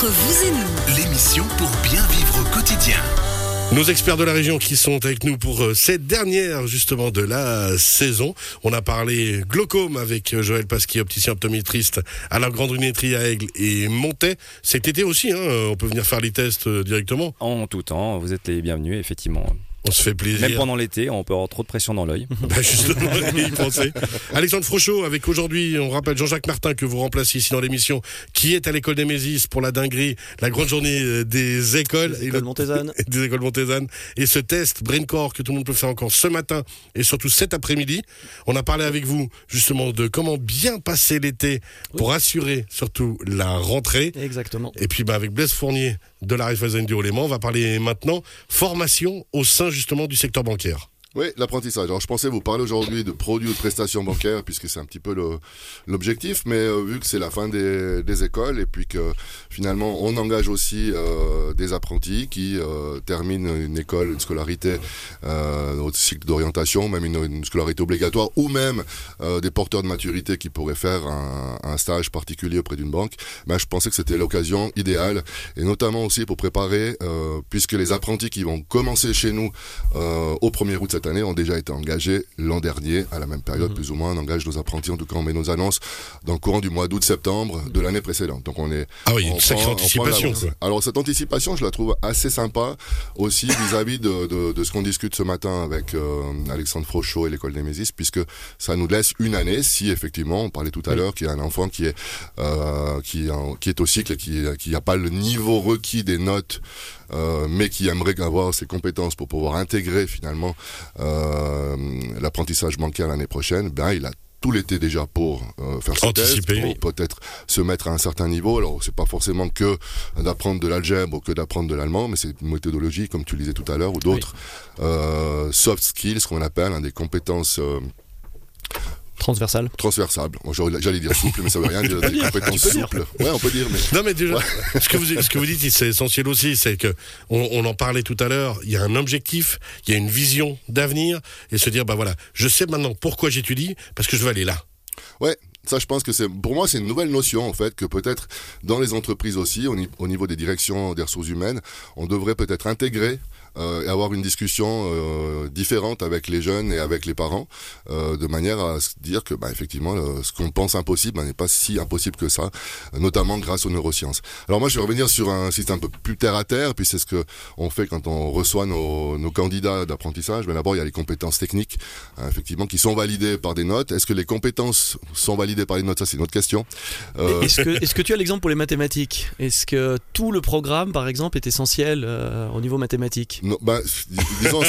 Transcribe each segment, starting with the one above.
Entre vous et nous, L'émission pour bien vivre au quotidien. Nos experts de la région qui sont avec nous pour euh, cette dernière justement de la saison. On a parlé glaucome avec euh, Joël Pasquier, opticien optométriste à la Grande Runetterie à Aigle et Montet. Cet été aussi, hein, on peut venir faire les tests euh, directement. En tout temps, vous êtes les bienvenus, effectivement. On se fait plaisir. Même pendant l'été, on peut avoir trop de pression dans l'œil. Bah, justement, y penser. Alexandre Frochot, avec aujourd'hui, on rappelle Jean-Jacques Martin que vous remplacez ici dans l'émission, qui est à l'école des Mésis pour la dinguerie, la grande journée euh, des écoles. Des écoles le- Montezanne. des écoles. Et ce test BrainCore que tout le monde peut faire encore ce matin et surtout cet après-midi. On a parlé avec vous justement de comment bien passer l'été pour assurer surtout la rentrée. Exactement. Et puis bah, avec Blaise Fournier de la Raiffeisen du Haut-Léman, on va parler maintenant formation au sein justement du secteur bancaire. Oui, l'apprentissage. Alors, je pensais vous parler aujourd'hui de produits ou de prestations bancaires, puisque c'est un petit peu l'objectif, mais euh, vu que c'est la fin des, des écoles, et puis que finalement, on engage aussi euh, des apprentis qui euh, terminent une école, une scolarité euh, au cycle d'orientation, même une, une scolarité obligatoire, ou même euh, des porteurs de maturité qui pourraient faire un, un stage particulier auprès d'une banque, ben, je pensais que c'était l'occasion idéale, et notamment aussi pour préparer, puisque les apprentis qui vont commencer chez nous au 1er août cette année ont déjà été engagés l'an dernier, à la même période, plus ou moins. On engage nos apprentis, en tout cas, on met nos annonces dans le courant du mois d'août-septembre de l'année précédente. Donc on est. Ah oui, une sacrée anticipation. Alors cette anticipation, je la trouve assez sympa aussi vis-à-vis de, de, de ce qu'on discute ce matin avec euh, Alexandre Frochot et l'école des Mésis, puisque ça nous laisse une année si effectivement, on parlait tout à l'heure, qu'il y a un enfant qui est euh, qui, est en- qui est au cycle et qui qui n'a pas le niveau requis des notes, euh, mais qui aimerait avoir ses compétences pour pouvoir intégrer finalement euh, l'apprentissage bancaire l'année prochaine, ben il a tout l'été déjà pour euh, faire test, pour peut-être se mettre à un certain niveau. Alors c'est pas forcément que d'apprendre de l'algèbre ou que d'apprendre de l'allemand, mais c'est une méthodologie comme tu le disais tout à l'heure ou d'autres soft skills qu'on appelle hein, des compétences Transversal. Bon, j'aurais- J'allais dire souple, mais ça veut rien dire. Des compétences souples. Ouais, on peut dire, mais Non mais déjà, ce que vous ce que vous dites, c'est essentiel aussi, c'est que on, on en parlait tout à l'heure. Il y a un objectif, il y a une vision d'avenir et se dire bah voilà, je sais maintenant pourquoi j'étudie parce que je veux aller là. Ouais, ça je pense que c'est pour moi c'est une nouvelle notion en fait que peut-être dans les entreprises aussi au, ni- au niveau des directions des ressources humaines, on devrait peut-être intégrer euh, et avoir une discussion euh, différente avec les jeunes et avec les parents euh, de manière à se dire que bah, effectivement ce qu'on pense impossible bah, n'est pas si impossible que ça, euh, notamment grâce aux neurosciences. Alors moi je vais revenir sur un système un peu plus terre à terre puis c'est ce que on fait quand on reçoit nos, nos candidats d'apprentissage. Mais d'abord il y a les compétences techniques hein, effectivement qui sont validées par des notes. Est-ce que les compétences sont validées par les notes? Ça c'est une autre question. Euh, Est-ce que, est-ce que tu as l'exemple pour les mathématiques? Est-ce que tout le programme, par exemple, est essentiel euh, au niveau mathématique? Non, bah, disons,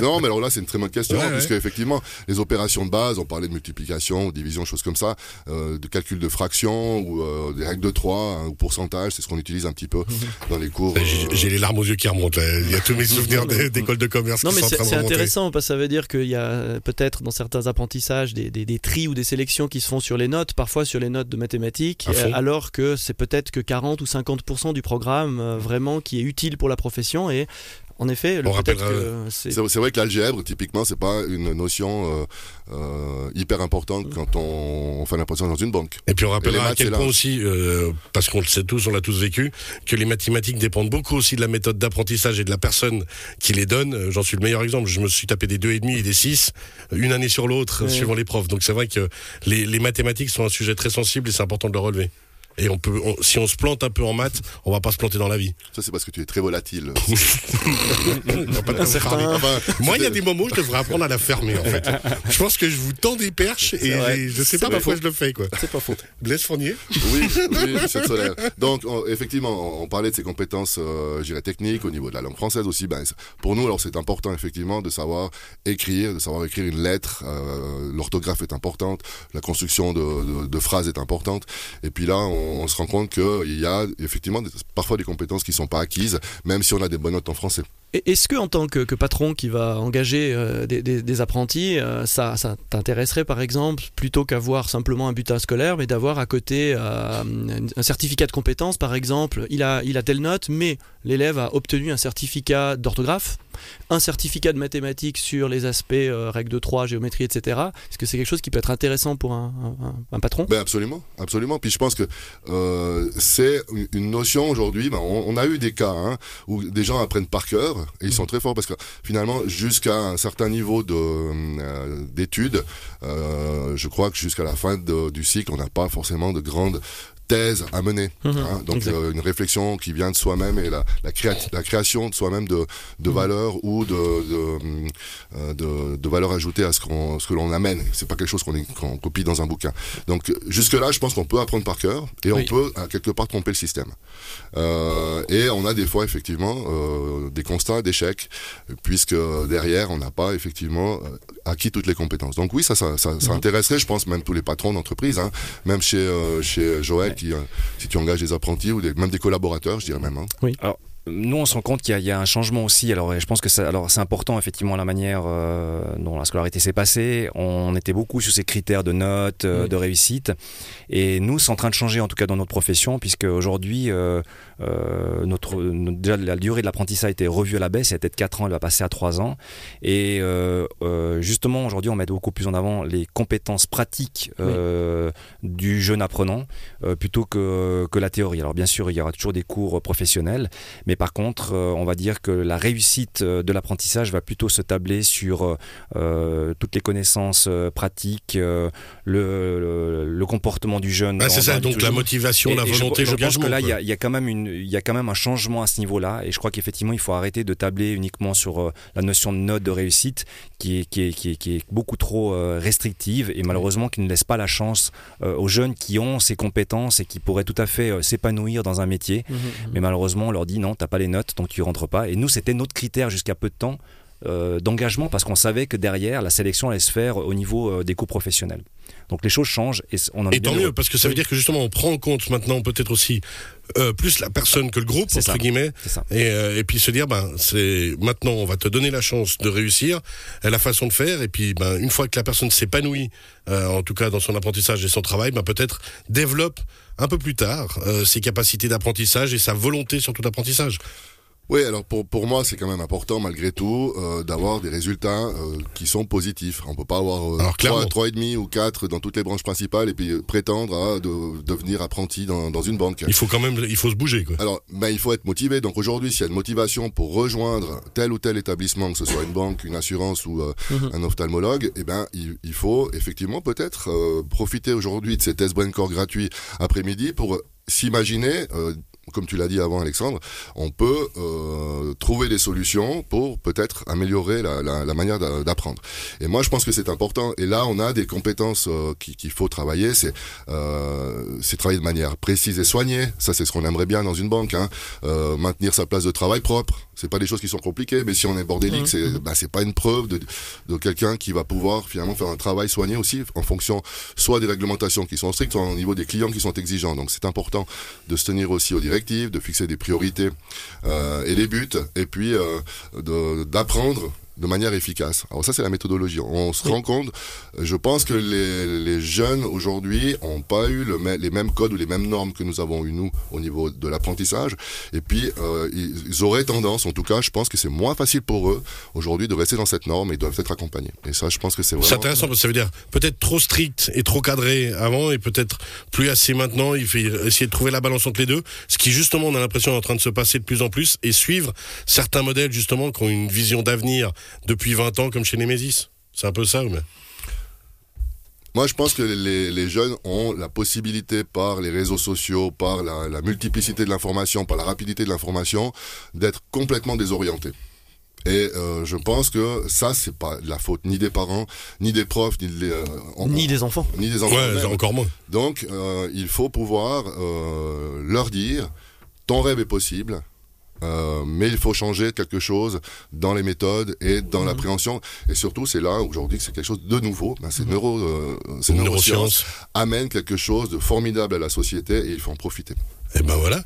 non, mais alors là, c'est une très bonne question, Ouais, hein, ouais. puisque effectivement, les opérations de base, on parlait de multiplication, ou division, choses comme ça, euh, de calcul de fractions, ou euh, des règles de 3, hein, ou pourcentage, c'est ce qu'on utilise un petit peu dans les cours. J'ai euh, j'ai les larmes aux yeux qui remontent. là. Il y a tous mes souvenirs d'é- d'école de commerce Non, qui mais sont en c'est intéressant parce que ça veut dire qu'il y a peut-être dans certains apprentissages des, des, des tris ou des sélections qui se font sur les notes, parfois sur les notes de mathématiques, euh, alors que c'est peut-être que 40 ou 50% du programme euh, vraiment qui est utile pour la profession et en effet, le que c'est vrai que l'algèbre, typiquement, c'est pas une notion euh, euh, hyper importante quand on, on fait l'apprentissage dans une banque. Et puis on rappellera à quel point là. aussi, euh, parce qu'on le sait tous, on l'a tous vécu, que les mathématiques dépendent beaucoup aussi de la méthode d'apprentissage et de la personne qui les donne. Euh, J'en suis le meilleur exemple. Je me suis tapé des deux et demi et des 6, une année sur l'autre, Ouais. suivant les profs. Donc c'est vrai que les, les mathématiques sont un sujet très sensible et c'est important de le relever. Et on peut, on- si on se plante un peu en maths, on va pas se planter dans la vie. Ça, c'est parce que tu es très volatile. Pas. Enfin, Moi, il y a des moments où je devrais apprendre à la fermer, en fait. Je pense que je vous tends des perches et j'ai- je sais pas pourquoi je le fais, quoi. c'est pas faux. Blaise Fournier Oui, oui, Michel Solaire. Donc, on- effectivement, on parlait de ses compétences, euh, je dirais, techniques au niveau de la langue française aussi. Ben, pour nous, alors, c'est important, effectivement, de savoir écrire, de savoir écrire une lettre. Euh, L'orthographe est importante, la construction de, de- de phrases est importante. Et puis là, on, on se rend compte qu'il y a, effectivement, parfois des compétences qui sont pas acquises, même si on a des bonnes notes en français. Est-ce que en tant que, patron qui va engager euh, des, apprentis, euh, ça, t'intéresserait par exemple plutôt qu'avoir simplement un butin scolaire, mais d'avoir à côté euh, un- un certificat de compétence par exemple, il a, il a telle note, mais l'élève a obtenu un certificat d'orthographe un certificat de mathématiques sur les aspects euh, règles de 3, géométrie, etc. Est-ce que c'est quelque chose qui peut être intéressant pour un, un- un patron? Ben absolument, absolument. Puis je pense que euh, c'est une- notion aujourd'hui. Ben on, on a eu des cas hein, où des gens apprennent par cœur et ils sont très forts parce que finalement, jusqu'à un certain niveau euh, d'études, euh, je crois que jusqu'à la fin de- du cycle, on n'a pas forcément de grandes thèses à mener. Mhm, hein. Donc euh, une réflexion qui vient de soi-même et la, la, créati- la création de soi-même de, de Mhm. valeurs ou de, de, euh, de, de valeurs ajoutées à ce, qu'on, ce que l'on amène. C'est pas quelque chose qu'on, est- qu'on copie dans un bouquin. Donc jusque-là, je pense qu'on peut apprendre par cœur et Oui. on peut à quelque part tromper le système. Euh, et on a des fois effectivement euh, des constats d'échecs puisque derrière on n'a pas effectivement acquis toutes les compétences. Donc oui, ça, ça, ça, ça Mhm. intéresserait, je pense, même tous les patrons d'entreprise, hein, même chez, chez Joël, qui, euh, si tu engages des apprentis ou des, même des collaborateurs, je dirais même. hein. Nous, on se rend compte qu'il y, a- il y a un changement aussi. Alors, je pense que ça, alors c'est important effectivement la manière euh, dont la scolarité s'est passée. On était beaucoup sur ces critères de notes, euh, Oui. de réussite, et nous, c'est en train de changer en tout cas dans notre profession, puisque aujourd'hui, euh, notre, notre- déjà la durée de l'apprentissage a été revue à la baisse. Elle était de 4 ans, elle va passer à 3 ans. Et justement, aujourd'hui, on met beaucoup plus en avant les compétences pratiques du jeune apprenant plutôt que, que la théorie. Alors bien sûr, il y aura toujours des cours professionnels, mais par contre, euh, on va dire que la réussite euh, de l'apprentissage va plutôt se tabler sur euh, toutes les connaissances pratiques, euh, le, le, le comportement du jeune. Ah, c'est ça, donc la motivation, et- la et je- volonté, je, pense l'engagement. que là, il y a, il y a quand même une, il y a quand même un changement à ce niveau-là, et je crois qu'effectivement, il faut arrêter de tabler uniquement sur euh, la notion de note de réussite, qui est, qui est, qui est, qui est beaucoup trop restrictive et malheureusement qui ne laisse pas la chance aux jeunes qui ont ces compétences et qui pourraient tout à fait s'épanouir dans un métier. Mhm, Mais malheureusement, on leur dit non, t'as pas les notes, donc tu rentres pas. Et nous, c'était notre critère jusqu'à peu de temps euh, d'engagement parce qu'on savait que derrière, la sélection allait se faire au niveau euh, des cours professionnels. Donc les choses changent et on en est Et bien tant mieux, heureux. parce que ça veut dire que justement, on prend en compte maintenant peut-être aussi euh, plus la personne que le groupe, entre ça. guillemets, ça. et, euh, et puis se dire, ben, c'est maintenant, on va te donner la chance de réussir, la façon de faire, et puis, ben, une fois que la personne s'épanouit, euh, en tout cas dans son apprentissage et son travail, ben, peut-être développe un peu plus tard ses capacités d'apprentissage et sa volonté surtout d'apprentissage. Oui, alors pour, pour moi, c'est quand même important, malgré tout, euh, d'avoir des résultats euh, qui sont positifs. On peut pas avoir euh, Alors, clairement. trois, trois et demi ou quatre dans toutes les branches principales et puis euh, prétendre à de- devenir apprenti dans, dans une banque. Il faut quand même, il faut se bouger, quoi. Alors, ben, il faut être motivé. Donc aujourd'hui, s'il y a une motivation pour rejoindre tel ou tel établissement, que ce soit une banque, une assurance ou euh, Mhm. un ophtalmologue, eh ben, il, il faut effectivement peut-être euh, profiter aujourd'hui de ces tests brain corps gratuits après-midi pour euh, s'imaginer. euh, comme tu l'as dit avant, Alexandre, on peut euh, trouver des solutions pour peut-être améliorer la, manière d'a- d'apprendre. Et moi, je pense que c'est important. Et là, on a des compétences euh, qui- qu'il faut travailler. C'est euh, c'est travailler de manière précise et soignée. Ça, c'est ce qu'on aimerait bien dans une banque. Hein. Maintenir sa place de travail propre. C'est pas des choses qui sont compliquées, mais si on est bordélique, Mhm. c'est bah, c'est pas une preuve de, de quelqu'un qui va pouvoir finalement faire un travail soigné aussi en fonction soit des réglementations qui sont strictes, soit au niveau des clients qui sont exigeants. Donc c'est important de se tenir aussi aux directives, de fixer des priorités euh, et des buts, et puis euh, d'apprendre de manière efficace. Alors ça, c'est la méthodologie. On se Oui. rend compte, je pense que les, les jeunes aujourd'hui ont pas eu le, les mêmes codes ou les mêmes normes que nous avons eu nous au niveau de l'apprentissage. Et puis, euh, ils, ils auraient tendance, en tout cas, je pense que c'est moins facile pour eux aujourd'hui de rester dans cette norme et ils doivent être accompagnés. Et ça, je pense que c'est C'est vraiment... intéressant parce que ça veut dire peut-être trop strict et trop cadré avant et peut-être plus assez maintenant. Il faut essayer de trouver la balance entre les deux. Ce qui justement, on a l'impression est en train de se passer de plus en plus et suivre certains modèles justement qui ont une vision d'avenir depuis 20 ans comme chez Nemesis. C'est un peu ça, mais? Moi, je pense que les, les jeunes ont la possibilité, par les réseaux sociaux, par la, la multiplicité de l'information, par la rapidité de l'information, d'être complètement désorientés. Et euh, je pense que ça, c'est pas la faute ni des parents, ni des profs, ni, des, euh, Ni des enfants. ni des enfants. ouais, encore moins. Donc, euh, il faut pouvoir euh, leur dire, ton rêve est possible, euh, mais il faut changer quelque chose dans les méthodes et dans l'appréhension. Et surtout, c'est là aujourd'hui que c'est quelque chose de nouveau. Ben, c'est neuro, euh, c'est neurosciences Neurosciences. amène quelque chose de formidable à la société et il faut en profiter. Et ben voilà.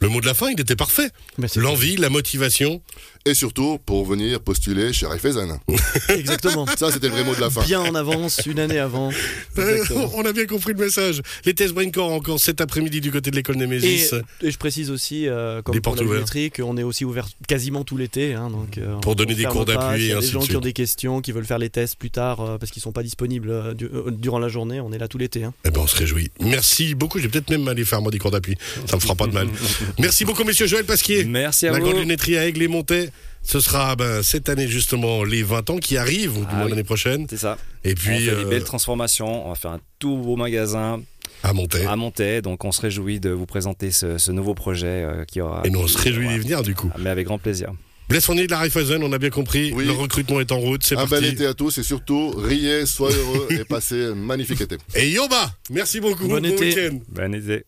Le mot de la fin, il était parfait. L'envie, la motivation. Et surtout, pour venir postuler chez Raiffeisen. Exactement. Ça, c'était le vrai mot de la fin. Bien en avance, une année avant. Exactement. On a bien compris le message. Les tests Braincore encore cet après-midi du côté de l'école Et, Nemesis. et je précise aussi, euh, comme Les pour portes la qu'on est aussi ouvert quasiment tout l'été. hein, donc, euh, Pour donner on des cours d'appui S'il y et a des de gens qui ont des questions, qui veulent faire les tests plus tard euh, parce qu'ils sont pas disponibles euh, du- euh, durant la journée, on est là tout l'été. hein. Eh ben, on se réjouit. Merci beaucoup. Je vais peut-être même aller faire moi des cours d'appui. Ça me fera pas de mal. Merci beaucoup, messieurs Joël Pasquier. Merci à La vous. grande lunetterie à Aigle et Montais. Ce sera ben, cette année justement les 20 ans qui arrivent, ou du Ah moins oui. l'année prochaine. C'est ça. Et on puis fait euh, des belles transformations. On va faire un tout beau magasin à Montais. à Montaix. Donc on se réjouit de vous présenter ce, ce nouveau projet euh, qui aura. Et nous, on se réjouit d'y venir du coup. Mais avec grand plaisir. Blaise Fournier de la Raiffeisen, on a bien compris. Oui. Le recrutement est en route. C'est Un parti. bel été à tous et surtout, riez, soyez heureux et passez un magnifique été. Et Yoba, merci beaucoup. Bon été. week-end. Bonne idée.